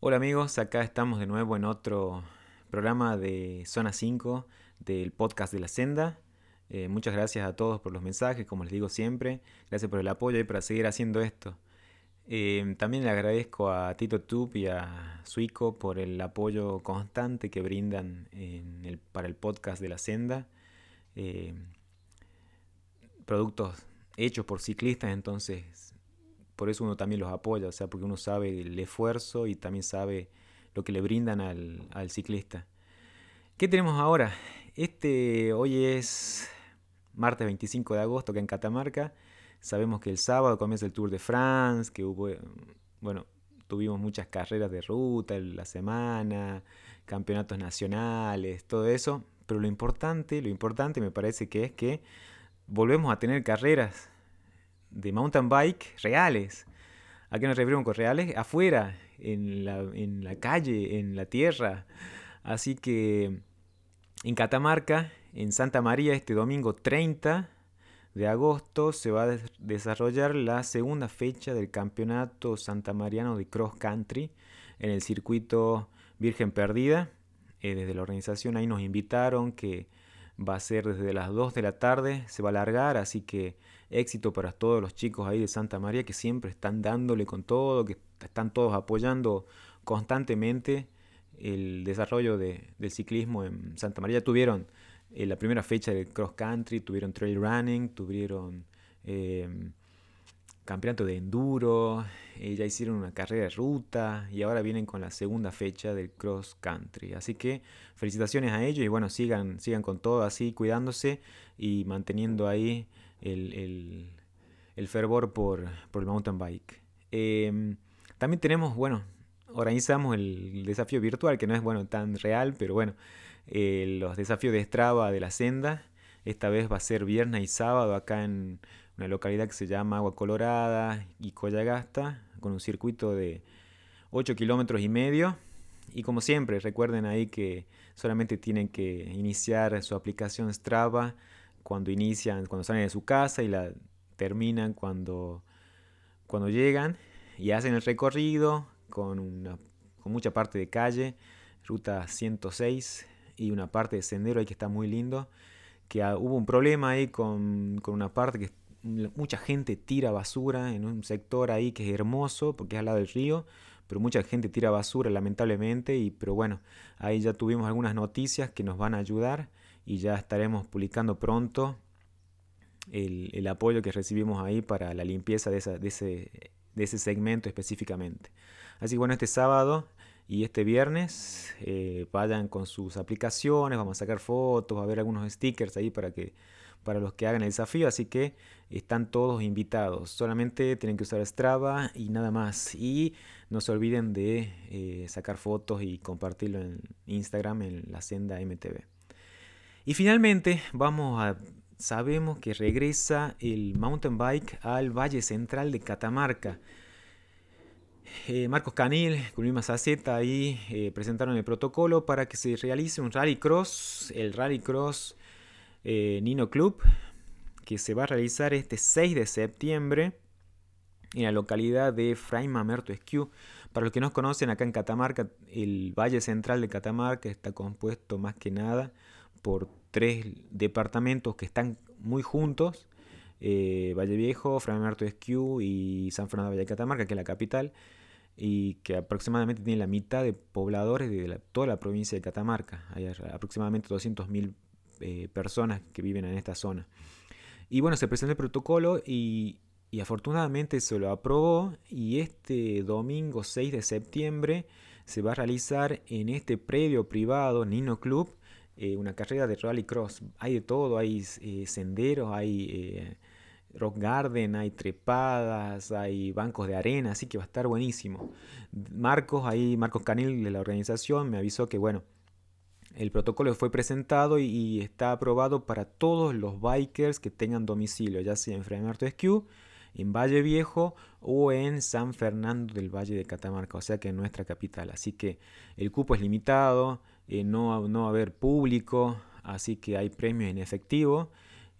Hola amigos, acá estamos de nuevo en otro programa de Zona 5 del podcast de la Senda. Eh, muchas gracias a todos por los mensajes, como les digo siempre. Gracias por el apoyo y para seguir haciendo esto. Eh, también le agradezco a Tito Tup y a Suico por el apoyo constante que brindan para el podcast de la Senda. Eh, productos hechos por ciclistas, entonces por eso uno también los apoya, o sea, porque uno sabe el esfuerzo y también sabe lo que le brindan al, ciclista. ¿Qué tenemos ahora? Este hoy es martes 25 de agosto acá en Catamarca. Sabemos que el sábado comienza el Tour de France, que hubo, bueno, tuvimos muchas carreras de ruta en la semana, campeonatos nacionales, todo eso. Pero lo importante, lo importante me parece que es que volvemos a tener carreras de mountain bike reales. ¿A qué nos referimos con reales? Afuera, en la, en la calle, en la tierra. Así que en Catamarca, en Santa María, este domingo 30 de agosto se va a desarrollar la segunda fecha del campeonato santamariano de cross country en el circuito Virgen Perdida. Eh, desde la organización ahí nos invitaron que va a ser desde las 2 de la tarde, se va a alargar, así que éxito para todos los chicos ahí de Santa María que siempre están dándole con todo, que están todos apoyando constantemente el desarrollo del ciclismo en Santa María. Tuvieron eh, la primera fecha del cross country, tuvieron trail running, tuvieron em, campeonato de enduro, eh, ya hicieron una carrera de ruta y ahora vienen con la segunda fecha del cross country. Así que felicitaciones a ellos y bueno, sigan, sigan con todo así, cuidándose y manteniendo ahí el, fervor por, el mountain bike. Em, también tenemos, bueno, organizamos el desafío virtual, que no es bueno tan real, pero bueno, eh, los desafíos de Strava de la senda. Esta vez va a ser viernes y sábado acá en una localidad que se llama Agua Colorada y Coyagasta, con un circuito de 8 kilómetros y medio. Y como siempre, recuerden ahí que solamente tienen que iniciar su aplicación Strava cuando inician, cuando salen de su casa y la terminan cuando, cuando llegan y hacen el recorrido con, una, con mucha parte de calle, ruta 106 y una parte de sendero ahí que está muy lindo, que hubo un problema ahí con, con una parte que mucha gente tira basura en un sector ahí que es hermoso porque es al lado del río, pero mucha gente tira basura lamentablemente y pero bueno, ahí ya tuvimos algunas noticias que nos van a ayudar y ya estaremos publicando pronto el, apoyo que recibimos ahí para la limpieza de, ese, segmento específicamente. Así que bueno, este sábado y este viernes eh, vayan con sus aplicaciones, vamos a sacar fotos, a haber algunos stickers ahí para que para los que hagan el desafío, así que están todos invitados. Solamente tienen que usar Strava y nada más. Y no se olviden de eh, sacar fotos y compartirlo en Instagram en la senda MTV. Y finalmente vamos a sabemos que regresa el mountain bike al Valle Central de Catamarca. Eh, Marcos Canil con Luis ahí eh, presentaron el protocolo para que se realice un rally cross, el rally cross eh, Nino Club, que se va a realizar este 6 de septiembre en la localidad de Fray Mamerto. Para los que no conocen, acá en Catamarca, el Valle Central de Catamarca está compuesto más que nada por tres departamentos que están muy juntos, eh, Valle Viejo, Fray Marto Esquiú y San Fernando de Catamarca, que es la capital, y que aproximadamente tiene la mitad de pobladores de toda la provincia de Catamarca. Hay aproximadamente 200.000 eh, personas que viven en esta zona. Y bueno, se presentó el protocolo y, afortunadamente se lo aprobó y este domingo 6 de septiembre se va a realizar en este predio privado Nino Club eh, una carrera de rallycross. Hay de todo, hay eh, senderos, hay rock garden, hay trepadas, hay bancos de arena, así que va a estar buenísimo. Marcos, ahí Marcos Canil de la organización me avisó que bueno, el protocolo fue presentado y, está aprobado para todos los bikers que tengan domicilio, ya sea en Fray Esquiú, en Valle Viejo o en San Fernando del Valle de Catamarca, o sea que en nuestra capital. Así que el cupo es limitado, eh, no, no va a haber público, así que hay premios en efectivo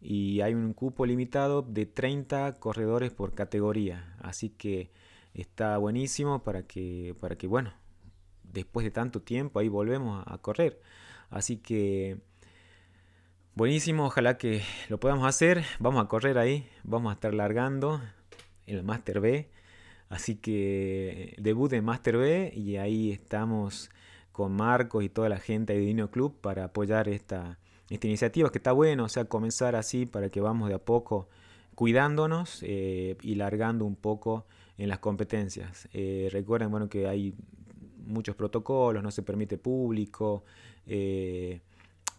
y hay un cupo limitado de 30 corredores por categoría. Así que está buenísimo para que, para que bueno, después de tanto tiempo ahí volvemos a, correr. Así que buenísimo, ojalá que lo podamos hacer. Vamos a correr ahí, vamos a estar largando en el Master B. Así que debut en Master B y ahí estamos con Marcos y toda la gente de Dino Club para apoyar esta, esta iniciativa que está bueno, o sea, comenzar así para que vamos de a poco cuidándonos eh, y largando un poco en las competencias. Eh, recuerden bueno, que hay muchos protocolos, no se permite público, eh,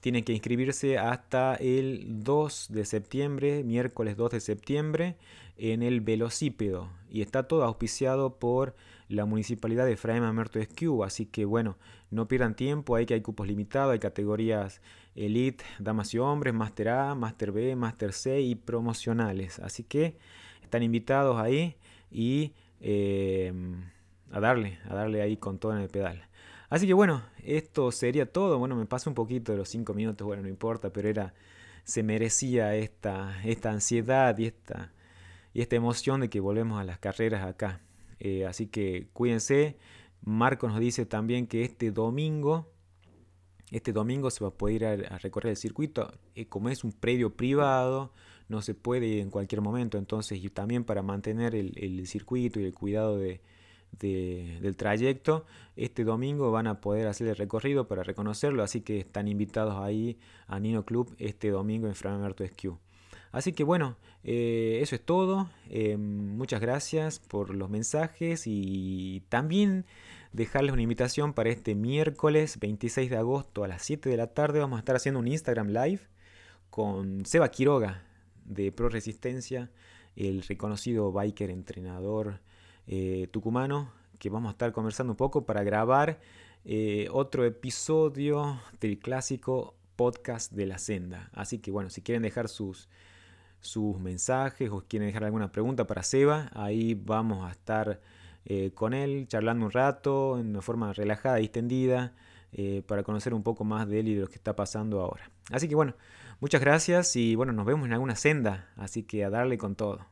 tienen que inscribirse hasta el 2 de septiembre, miércoles 2 de septiembre, en el velocípedo. Y está todo auspiciado por la municipalidad de Fraima Mamerto Esquiu. Así que bueno, no pierdan tiempo, hay que hay cupos limitados, hay categorías Elite, Damas y Hombres, Master A, Master B, Master C y promocionales. Así que están invitados ahí y eh, a darle, a darle ahí con todo en el pedal. Así que bueno, esto sería todo. Bueno, me paso un poquito de los 5 minutos, bueno, no importa, pero era se merecía esta, esta ansiedad y esta, y esta emoción de que volvemos a las carreras acá. Eh, así que cuídense. Marco nos dice también que este domingo, este domingo se va a poder ir a, recorrer el circuito. Eh, como es un predio privado, no se puede ir en cualquier momento. Entonces, y también para mantener el circuito y el cuidado de, del trayecto. Este domingo van a poder hacer el recorrido para reconocerlo, así que están invitados ahí a Nino Club este domingo en Framerto Esquiu. Así que bueno, eh, eso es todo. Eh, muchas gracias por los mensajes y también dejarles una invitación para este miércoles 26 de agosto a las 7 de la tarde. Vamos a estar haciendo un Instagram Live con Seba Quiroga de Pro Resistencia, el reconocido biker entrenador eh, tucumano, que vamos a estar conversando un poco para grabar eh, otro episodio del clásico podcast de la senda. Así que bueno, si quieren dejar sus, sus mensajes o quieren dejar alguna pregunta para Seba, ahí vamos a estar eh, con él charlando un rato en una forma relajada y extendida para conocer un poco más de él y de lo que está pasando ahora. Así que bueno, muchas gracias y bueno, nos vemos en alguna senda, así que a darle con todo.